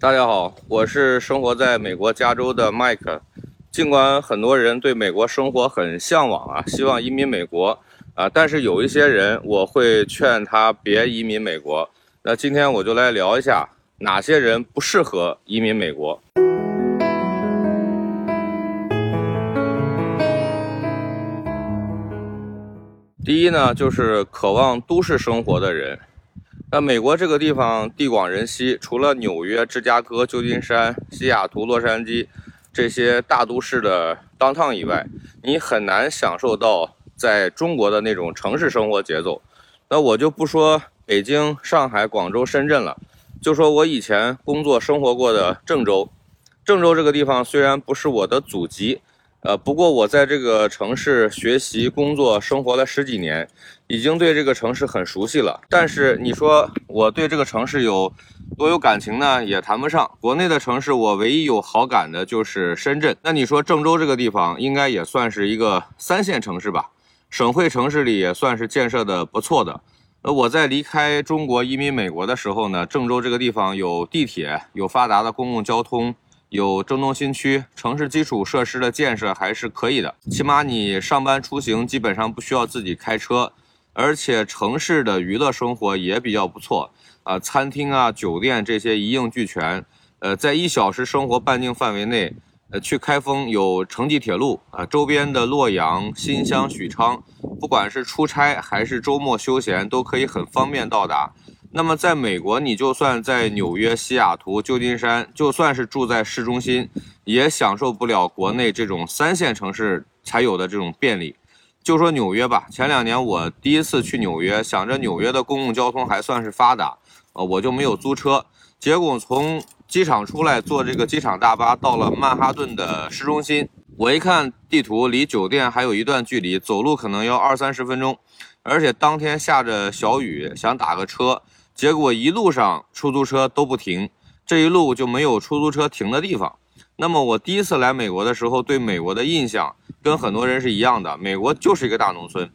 大家好，我是生活在美国加州的麦克。尽管很多人对美国生活很向往啊，希望移民美国啊，但是有一些人我会劝他别移民美国。那今天我就来聊一下哪些人不适合移民美国。第一呢，就是渴望都市生活的人。那美国这个地方地广人稀，除了纽约、芝加哥、旧金山、西雅图、洛杉矶这些大都市的当趟以外，你很难享受到在中国的那种城市生活节奏。那我就不说北京、上海、广州、深圳了，就说我以前工作生活过的郑州。郑州这个地方虽然不是我的祖籍。呃，不过我在这个城市学习、工作、生活了十几年，已经对这个城市很熟悉了。但是你说我对这个城市有多有感情呢？也谈不上。国内的城市，我唯一有好感的就是深圳。那你说郑州这个地方，应该也算是一个三线城市吧？省会城市里也算是建设的不错的。呃，我在离开中国移民美国的时候呢，郑州这个地方有地铁，有发达的公共交通。有郑东新区，城市基础设施的建设还是可以的，起码你上班出行基本上不需要自己开车，而且城市的娱乐生活也比较不错啊，餐厅啊、酒店这些一应俱全。呃，在一小时生活半径范围内，呃，去开封有城际铁路啊，周边的洛阳、新乡、许昌，不管是出差还是周末休闲，都可以很方便到达。那么，在美国，你就算在纽约、西雅图、旧金山，就算是住在市中心，也享受不了国内这种三线城市才有的这种便利。就说纽约吧，前两年我第一次去纽约，想着纽约的公共交通还算是发达，呃，我就没有租车。结果从机场出来，坐这个机场大巴到了曼哈顿的市中心，我一看地图，离酒店还有一段距离，走路可能要二三十分钟，而且当天下着小雨，想打个车。结果一路上出租车都不停，这一路就没有出租车停的地方。那么我第一次来美国的时候，对美国的印象跟很多人是一样的，美国就是一个大农村，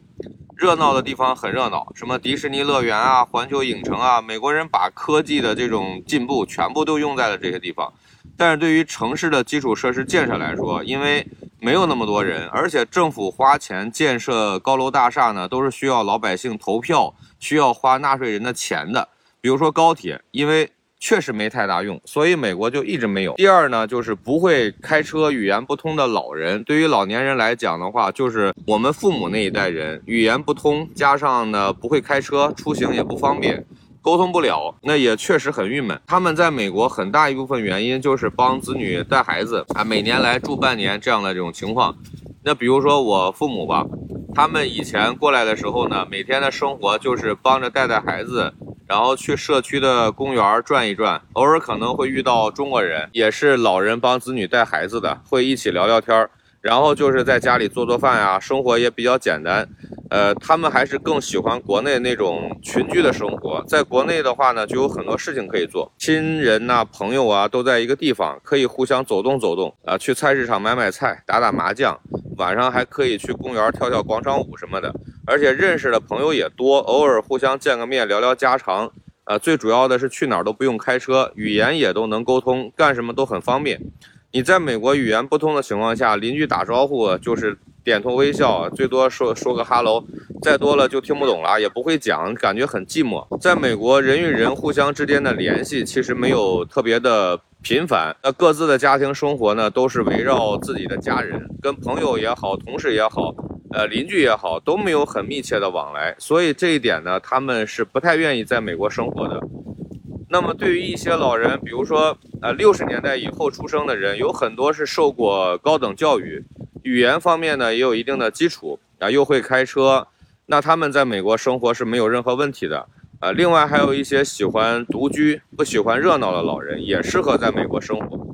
热闹的地方很热闹，什么迪士尼乐园啊、环球影城啊，美国人把科技的这种进步全部都用在了这些地方。但是对于城市的基础设施建设来说，因为没有那么多人，而且政府花钱建设高楼大厦呢，都是需要老百姓投票，需要花纳税人的钱的。比如说高铁，因为确实没太大用，所以美国就一直没有。第二呢，就是不会开车、语言不通的老人。对于老年人来讲的话，就是我们父母那一代人，语言不通，加上呢不会开车，出行也不方便，沟通不了，那也确实很郁闷。他们在美国很大一部分原因就是帮子女带孩子啊，每年来住半年这样的这种情况。那比如说我父母吧，他们以前过来的时候呢，每天的生活就是帮着带带孩子。然后去社区的公园转一转，偶尔可能会遇到中国人，也是老人帮子女带孩子的，会一起聊聊天儿。然后就是在家里做做饭呀，生活也比较简单。呃，他们还是更喜欢国内那种群居的生活。在国内的话呢，就有很多事情可以做，亲人呐、朋友啊都在一个地方，可以互相走动走动啊，去菜市场买买菜、打打麻将，晚上还可以去公园跳跳广场舞什么的。而且认识的朋友也多，偶尔互相见个面聊聊家常。啊，最主要的是去哪儿都不用开车，语言也都能沟通，干什么都很方便。你在美国语言不通的情况下，邻居打招呼就是点头微笑，最多说说个 hello，再多了就听不懂了，也不会讲，感觉很寂寞。在美国，人与人互相之间的联系其实没有特别的频繁，那各自的家庭生活呢，都是围绕自己的家人，跟朋友也好，同事也好，呃，邻居也好，都没有很密切的往来，所以这一点呢，他们是不太愿意在美国生活的。那么对于一些老人，比如说，呃，六十年代以后出生的人，有很多是受过高等教育，语言方面呢也有一定的基础啊，又会开车，那他们在美国生活是没有任何问题的啊。另外还有一些喜欢独居、不喜欢热闹的老人，也适合在美国生活。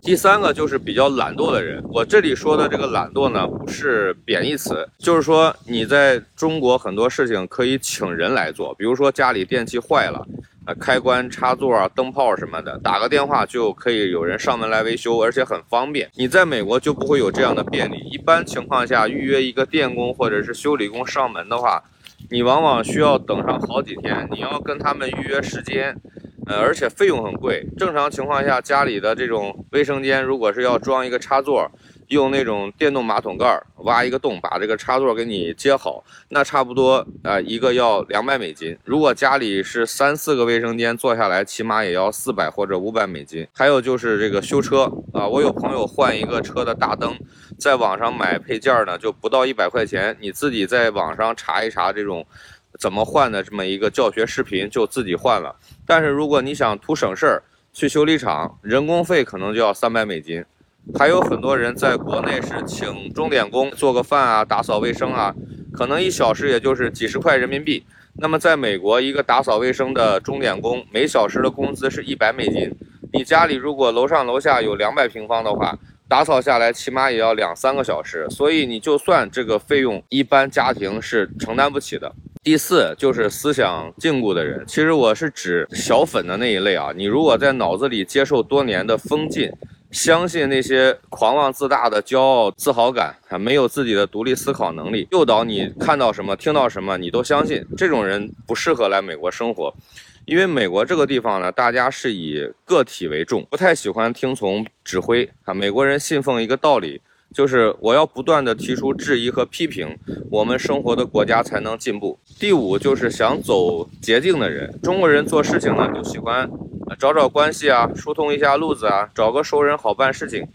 第三个就是比较懒惰的人，我这里说的这个懒惰呢，不是贬义词，就是说你在中国很多事情可以请人来做，比如说家里电器坏了。啊，开关、插座啊、灯泡什么的，打个电话就可以有人上门来维修，而且很方便。你在美国就不会有这样的便利。一般情况下，预约一个电工或者是修理工上门的话，你往往需要等上好几天。你要跟他们预约时间，呃，而且费用很贵。正常情况下，家里的这种卫生间如果是要装一个插座。用那种电动马桶盖挖一个洞，把这个插座给你接好，那差不多啊，一个要两百美金。如果家里是三四个卫生间，做下来起码也要四百或者五百美金。还有就是这个修车啊，我有朋友换一个车的大灯，在网上买配件呢，就不到一百块钱。你自己在网上查一查这种怎么换的这么一个教学视频，就自己换了。但是如果你想图省事儿，去修理厂，人工费可能就要三百美金。还有很多人在国内是请钟点工做个饭啊，打扫卫生啊，可能一小时也就是几十块人民币。那么在美国，一个打扫卫生的钟点工每小时的工资是一百美金。你家里如果楼上楼下有两百平方的话，打扫下来起码也要两三个小时。所以你就算这个费用，一般家庭是承担不起的。第四就是思想禁锢的人，其实我是指小粉的那一类啊。你如果在脑子里接受多年的封禁。相信那些狂妄自大的骄傲自豪感啊，没有自己的独立思考能力，诱导你看到什么听到什么你都相信，这种人不适合来美国生活，因为美国这个地方呢，大家是以个体为重，不太喜欢听从指挥啊。美国人信奉一个道理，就是我要不断的提出质疑和批评，我们生活的国家才能进步。第五就是想走捷径的人，中国人做事情呢就喜欢。找找关系啊，疏通一下路子啊，找个熟人好办事情。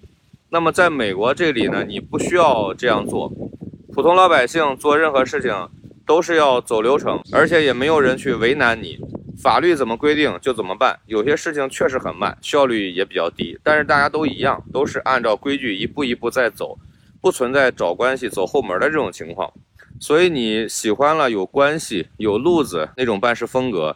那么在美国这里呢，你不需要这样做。普通老百姓做任何事情都是要走流程，而且也没有人去为难你。法律怎么规定就怎么办。有些事情确实很慢，效率也比较低，但是大家都一样，都是按照规矩一步一步在走，不存在找关系走后门的这种情况。所以你喜欢了有关系、有路子那种办事风格。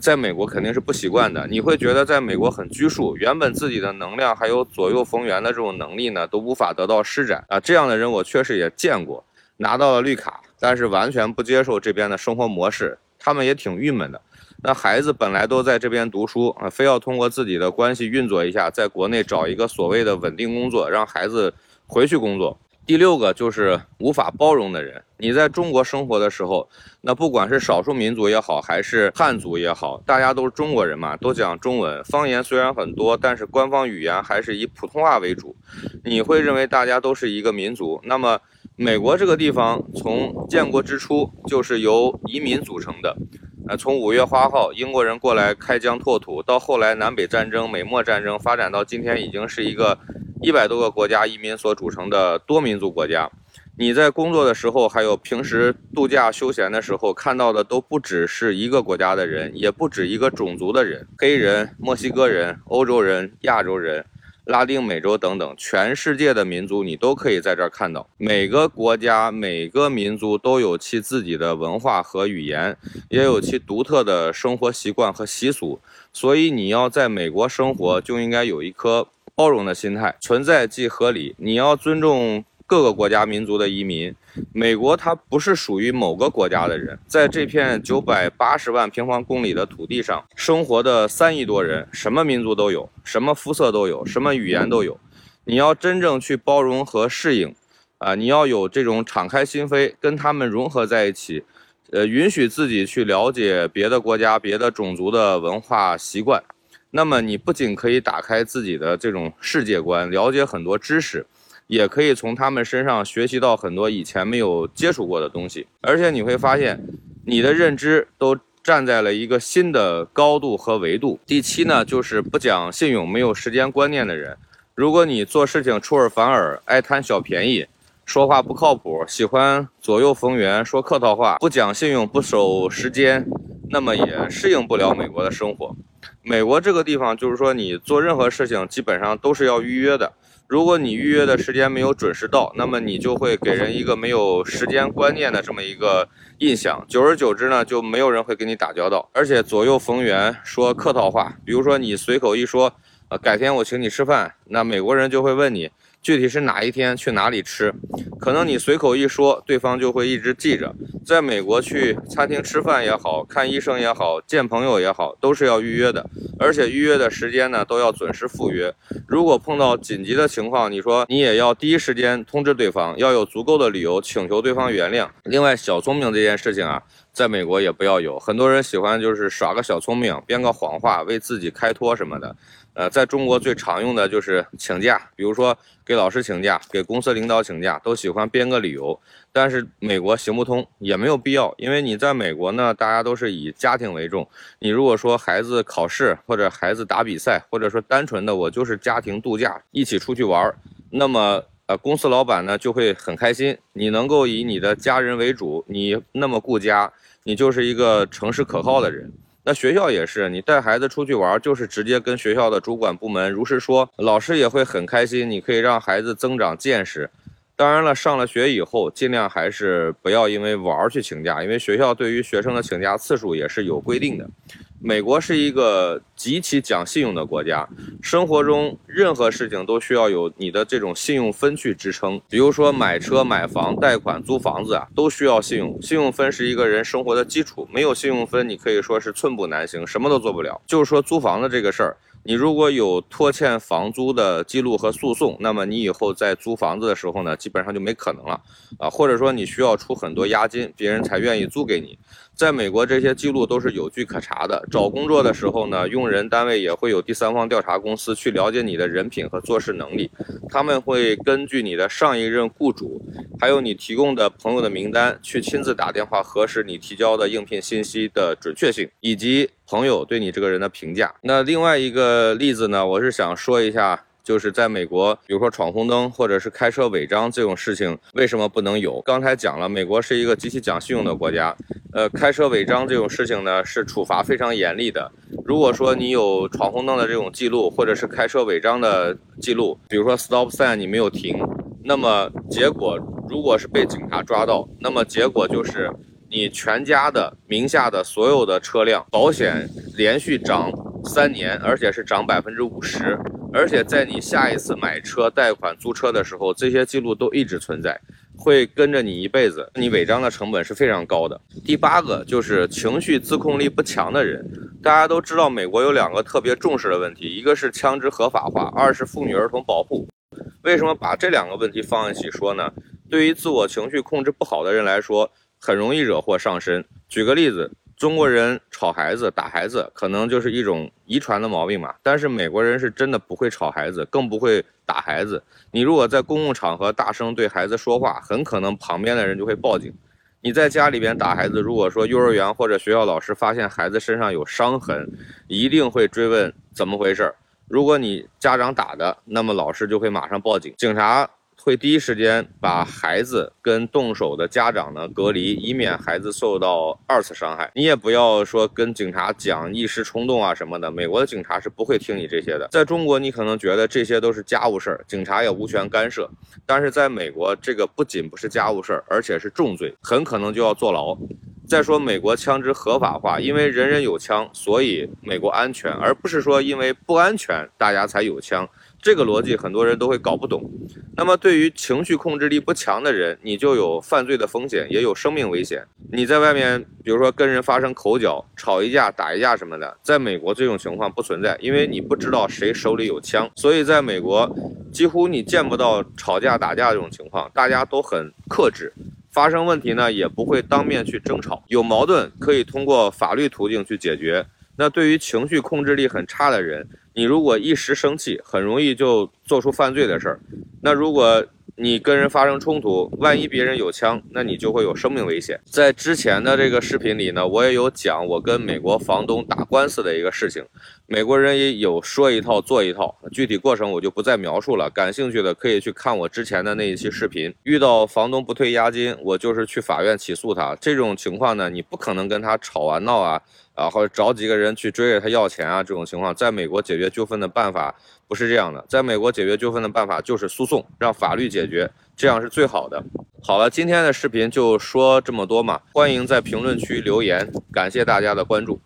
在美国肯定是不习惯的，你会觉得在美国很拘束，原本自己的能量还有左右逢源的这种能力呢，都无法得到施展啊。这样的人我确实也见过，拿到了绿卡，但是完全不接受这边的生活模式，他们也挺郁闷的。那孩子本来都在这边读书啊，非要通过自己的关系运作一下，在国内找一个所谓的稳定工作，让孩子回去工作。第六个就是无法包容的人。你在中国生活的时候，那不管是少数民族也好，还是汉族也好，大家都是中国人嘛，都讲中文。方言虽然很多，但是官方语言还是以普通话为主。你会认为大家都是一个民族。那么，美国这个地方从建国之初就是由移民组成的。呃，从五月花号英国人过来开疆拓土，到后来南北战争、美墨战争，发展到今天已经是一个。一百多个国家移民所组成的多民族国家，你在工作的时候，还有平时度假休闲的时候，看到的都不只是一个国家的人，也不止一个种族的人，黑人、墨西哥人、欧洲人、亚洲人、拉丁美洲等等，全世界的民族你都可以在这儿看到。每个国家、每个民族都有其自己的文化和语言，也有其独特的生活习惯和习俗，所以你要在美国生活，就应该有一颗。包容的心态存在即合理。你要尊重各个国家民族的移民。美国它不是属于某个国家的人，在这片九百八十万平方公里的土地上生活的三亿多人，什么民族都有，什么肤色都有，什么语言都有。你要真正去包容和适应，啊，你要有这种敞开心扉，跟他们融合在一起，呃，允许自己去了解别的国家、别的种族的文化习惯。那么你不仅可以打开自己的这种世界观，了解很多知识，也可以从他们身上学习到很多以前没有接触过的东西。而且你会发现，你的认知都站在了一个新的高度和维度。第七呢，就是不讲信用、没有时间观念的人。如果你做事情出尔反尔，爱贪小便宜，说话不靠谱，喜欢左右逢源，说客套话，不讲信用，不守时间，那么也适应不了美国的生活。美国这个地方，就是说你做任何事情基本上都是要预约的。如果你预约的时间没有准时到，那么你就会给人一个没有时间观念的这么一个印象。久而久之呢，就没有人会跟你打交道。而且左右逢源说客套话，比如说你随口一说，呃，改天我请你吃饭，那美国人就会问你具体是哪一天去哪里吃，可能你随口一说，对方就会一直记着。在美国去餐厅吃饭也好看医生也好见朋友也好，都是要预约的，而且预约的时间呢都要准时赴约。如果碰到紧急的情况，你说你也要第一时间通知对方，要有足够的理由请求对方原谅。另外，小聪明这件事情啊。在美国也不要有很多人喜欢就是耍个小聪明，编个谎话为自己开脱什么的。呃，在中国最常用的就是请假，比如说给老师请假，给公司领导请假，都喜欢编个理由。但是美国行不通，也没有必要，因为你在美国呢，大家都是以家庭为重。你如果说孩子考试或者孩子打比赛，或者说单纯的我就是家庭度假，一起出去玩，那么。呃，公司老板呢就会很开心，你能够以你的家人为主，你那么顾家，你就是一个诚实可靠的人。那学校也是，你带孩子出去玩，就是直接跟学校的主管部门如实说，老师也会很开心，你可以让孩子增长见识。当然了，上了学以后，尽量还是不要因为玩去请假，因为学校对于学生的请假次数也是有规定的。美国是一个极其讲信用的国家，生活中任何事情都需要有你的这种信用分去支撑。比如说买车、买房、贷款、租房子啊，都需要信用。信用分是一个人生活的基础，没有信用分，你可以说是寸步难行，什么都做不了。就是说租房子这个事儿。你如果有拖欠房租的记录和诉讼，那么你以后在租房子的时候呢，基本上就没可能了啊，或者说你需要出很多押金，别人才愿意租给你。在美国，这些记录都是有据可查的。找工作的时候呢，用人单位也会有第三方调查公司去了解你的人品和做事能力。他们会根据你的上一任雇主，还有你提供的朋友的名单，去亲自打电话核实你提交的应聘信息的准确性，以及朋友对你这个人的评价。那另外一个例子呢，我是想说一下。就是在美国，比如说闯红灯或者是开车违章这种事情，为什么不能有？刚才讲了，美国是一个极其讲信用的国家，呃，开车违章这种事情呢，是处罚非常严厉的。如果说你有闯红灯的这种记录，或者是开车违章的记录，比如说 stop sign 你没有停，那么结果如果是被警察抓到，那么结果就是你全家的名下的所有的车辆保险连续涨三年，而且是涨百分之五十。而且在你下一次买车、贷款、租车的时候，这些记录都一直存在，会跟着你一辈子。你违章的成本是非常高的。第八个就是情绪自控力不强的人。大家都知道，美国有两个特别重视的问题，一个是枪支合法化，二是妇女儿童保护。为什么把这两个问题放一起说呢？对于自我情绪控制不好的人来说，很容易惹祸上身。举个例子。中国人吵孩子、打孩子，可能就是一种遗传的毛病嘛。但是美国人是真的不会吵孩子，更不会打孩子。你如果在公共场合大声对孩子说话，很可能旁边的人就会报警。你在家里边打孩子，如果说幼儿园或者学校老师发现孩子身上有伤痕，一定会追问怎么回事。如果你家长打的，那么老师就会马上报警，警察。会第一时间把孩子跟动手的家长呢隔离，以免孩子受到二次伤害。你也不要说跟警察讲一时冲动啊什么的，美国的警察是不会听你这些的。在中国，你可能觉得这些都是家务事儿，警察也无权干涉。但是在美国，这个不仅不是家务事儿，而且是重罪，很可能就要坐牢。再说美国枪支合法化，因为人人有枪，所以美国安全，而不是说因为不安全大家才有枪。这个逻辑很多人都会搞不懂。那么对于情绪控制力不强的人，你就有犯罪的风险，也有生命危险。你在外面，比如说跟人发生口角、吵一架、打一架什么的，在美国这种情况不存在，因为你不知道谁手里有枪，所以在美国几乎你见不到吵架打架这种情况，大家都很克制。发生问题呢，也不会当面去争吵，有矛盾可以通过法律途径去解决。那对于情绪控制力很差的人，你如果一时生气，很容易就做出犯罪的事儿。那如果你跟人发生冲突，万一别人有枪，那你就会有生命危险。在之前的这个视频里呢，我也有讲我跟美国房东打官司的一个事情，美国人也有说一套做一套，具体过程我就不再描述了。感兴趣的可以去看我之前的那一期视频。遇到房东不退押金，我就是去法院起诉他。这种情况呢，你不可能跟他吵啊闹啊。啊，或者找几个人去追着他要钱啊，这种情况，在美国解决纠纷的办法不是这样的，在美国解决纠纷的办法就是诉讼，让法律解决，这样是最好的。好了，今天的视频就说这么多嘛，欢迎在评论区留言，感谢大家的关注。